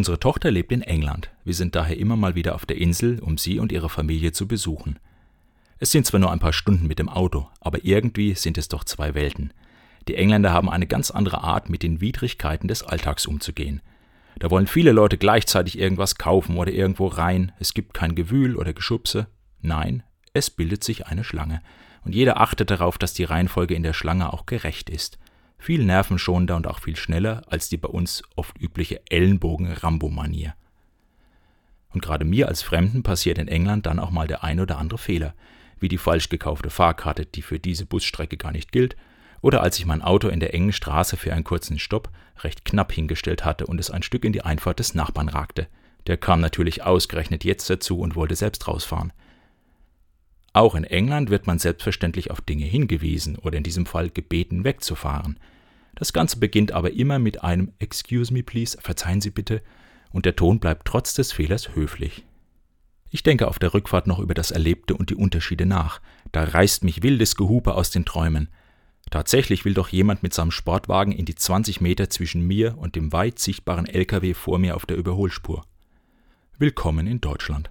Unsere Tochter lebt in England. Wir sind daher immer mal wieder auf der Insel, um sie und ihre Familie zu besuchen. Es sind zwar nur ein paar Stunden mit dem Auto, aber irgendwie sind es doch zwei Welten. Die Engländer haben eine ganz andere Art, mit den Widrigkeiten des Alltags umzugehen. Da wollen viele Leute gleichzeitig irgendwas kaufen oder irgendwo rein. Es gibt kein Gewühl oder Geschubse. Nein, es bildet sich eine Schlange. Und jeder achtet darauf, dass die Reihenfolge in der Schlange auch gerecht ist. Viel nervenschonender und auch viel schneller als die bei uns oft übliche Ellenbogen-Rambo-Manier. Und gerade mir als Fremden passiert in England dann auch mal der ein oder andere Fehler, wie die falsch gekaufte Fahrkarte, die für diese Busstrecke gar nicht gilt, oder als ich mein Auto in der engen Straße für einen kurzen Stopp recht knapp hingestellt hatte und es ein Stück in die Einfahrt des Nachbarn ragte. Der kam natürlich ausgerechnet jetzt dazu und wollte selbst rausfahren. Auch in England wird man selbstverständlich auf Dinge hingewiesen oder in diesem Fall gebeten, wegzufahren. Das Ganze beginnt aber immer mit einem Excuse me please, verzeihen Sie bitte, und der Ton bleibt trotz des Fehlers höflich. Ich denke auf der Rückfahrt noch über das Erlebte und die Unterschiede nach. Da reißt mich wildes Gehupe aus den Träumen. Tatsächlich will doch jemand mit seinem Sportwagen in die 20 Meter zwischen mir und dem weit sichtbaren LKW vor mir auf der Überholspur. Willkommen in Deutschland.